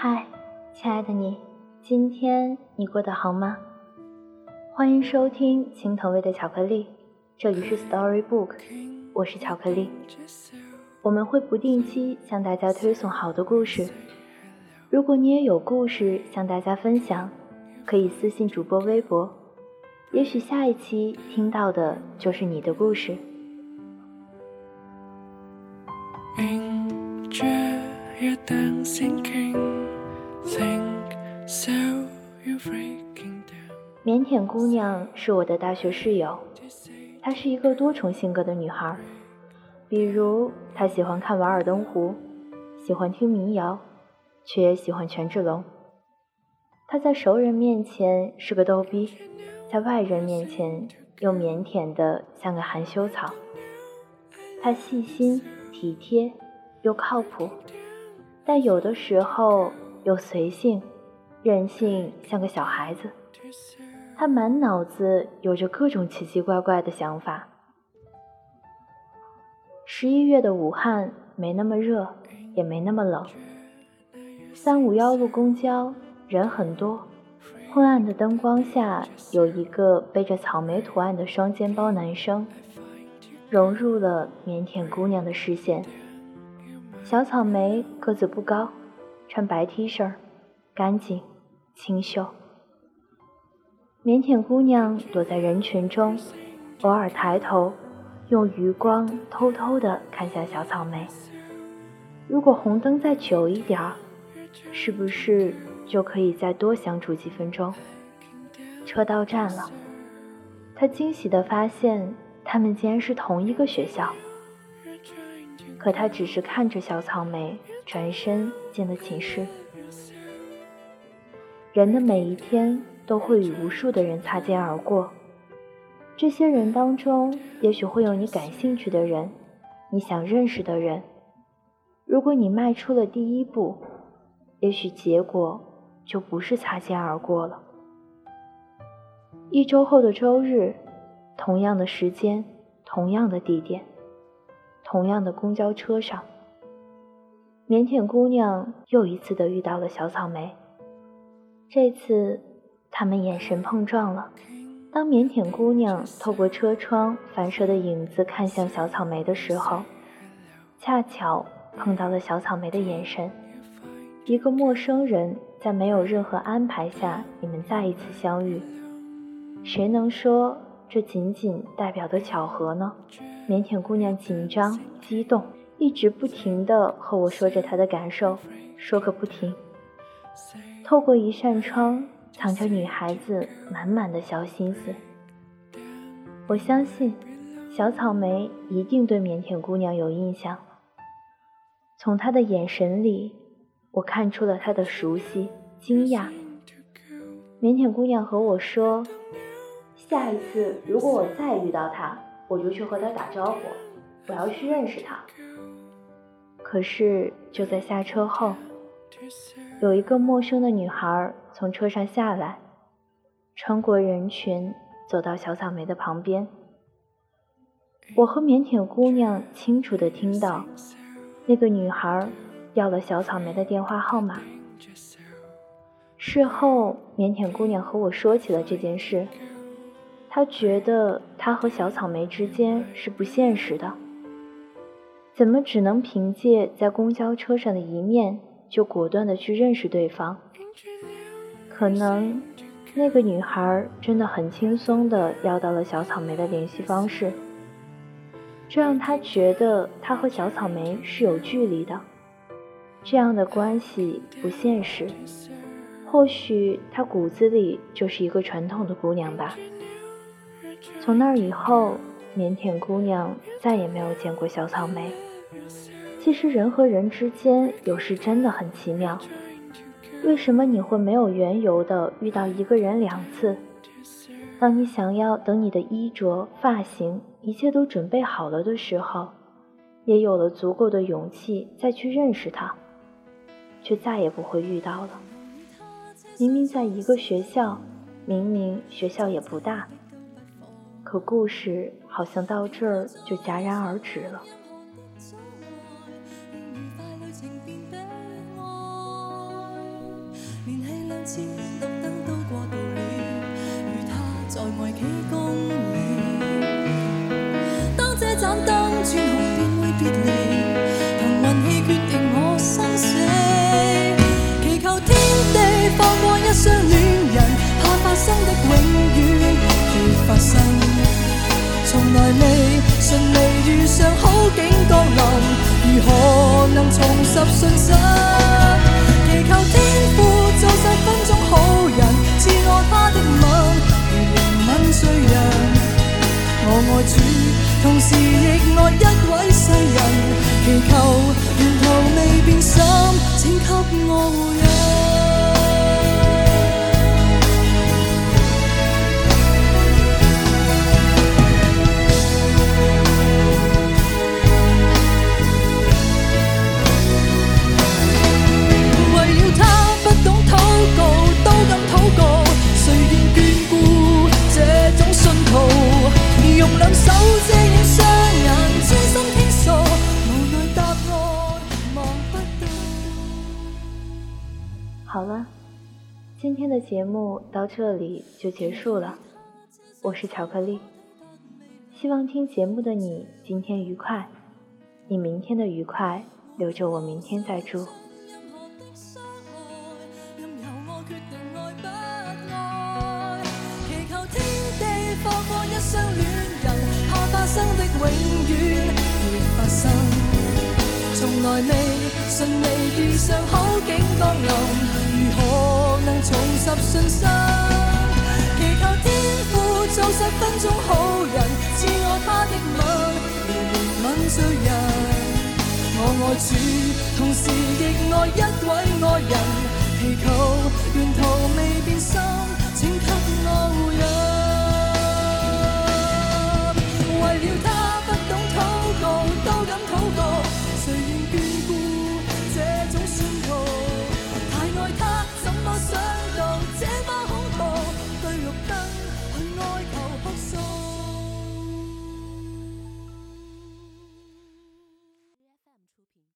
嗨，亲爱的你今天你过得好吗？欢迎收听青藤味的巧克力，这里是 Story Book，我是巧克力。我们会不定期向大家推送好的故事。如果你也有故事向大家分享，可以私信主播微博，也许下一期听到的就是你的故事。腼腆姑娘是我的大学室友，她是一个多重性格的女孩。比如，她喜欢看《瓦尔登湖》，喜欢听民谣，却也喜欢权志龙。她在熟人面前是个逗逼，在外人面前又腼腆的像个含羞草。她细心、体贴又靠谱，但有的时候又随性。任性像个小孩子，他满脑子有着各种奇奇怪怪的想法。十一月的武汉没那么热，也没那么冷。三五幺路公交人很多，昏暗的灯光下，有一个背着草莓图案的双肩包男生，融入了腼腆姑娘的视线。小草莓个子不高，穿白 T 恤。干净、清秀，腼腆姑娘躲在人群中，偶尔抬头，用余光偷偷地看向小草莓。如果红灯再久一点儿，是不是就可以再多相处几分钟？车到站了，她惊喜地发现，他们竟然是同一个学校。可他只是看着小草莓，转身进了寝室。人的每一天都会与无数的人擦肩而过，这些人当中，也许会有你感兴趣的人，你想认识的人。如果你迈出了第一步，也许结果就不是擦肩而过了。一周后的周日，同样的时间，同样的地点，同样的公交车上，腼腆姑娘又一次的遇到了小草莓。这次，他们眼神碰撞了。当腼腆姑娘透过车窗反射的影子看向小草莓的时候，恰巧碰到了小草莓的眼神。一个陌生人在没有任何安排下，你们再一次相遇，谁能说这仅仅代表的巧合呢？腼腆姑娘紧张、激动，一直不停地和我说着她的感受，说个不停。透过一扇窗，藏着女孩子满满的小心思。我相信，小草莓一定对腼腆姑娘有印象。从她的眼神里，我看出了她的熟悉、惊讶。腼腆姑娘和我说：“下一次如果我再遇到她，我就去和他打招呼，我要去认识他。”可是就在下车后。有一个陌生的女孩从车上下来，穿过人群，走到小草莓的旁边。我和腼腆姑娘清楚地听到，那个女孩要了小草莓的电话号码。事后，腼腆姑娘和我说起了这件事，他觉得他和小草莓之间是不现实的，怎么只能凭借在公交车上的一面？就果断的去认识对方，可能那个女孩真的很轻松的要到了小草莓的联系方式。这让他觉得他和小草莓是有距离的，这样的关系不现实。或许他骨子里就是一个传统的姑娘吧。从那以后，腼腆姑娘再也没有见过小草莓。其实人和人之间有时真的很奇妙。为什么你会没有缘由的遇到一个人两次？当你想要等你的衣着、发型一切都准备好了的时候，也有了足够的勇气再去认识他，却再也不会遇到了。明明在一个学校，明明学校也不大，可故事好像到这儿就戛然而止了。在外几公里，当这盏灯转红，便会。别离。凭运气决定我生死，祈求天地放过一双恋人，怕发生的永远如发生。从来未顺利遇上好景降临，如何能重拾信心？祈求天父做十分钟好人，赐我他的吻。罪人，我爱主，同时亦爱一位世人，祈求沿途未变心，请给我护荫。今天的节目到这里就结束了。我是巧克力，希望听节目的你今天愉快，你明天的愉快留着我明天再祝。从来未顺利遇上好景降临，如何能重拾信心？祈求天父做十分钟好人，赐我他的吻，怜悯罪人。我爱主，同时亦爱一位爱人，祈求沿途未变心，请给我护荫。为了他。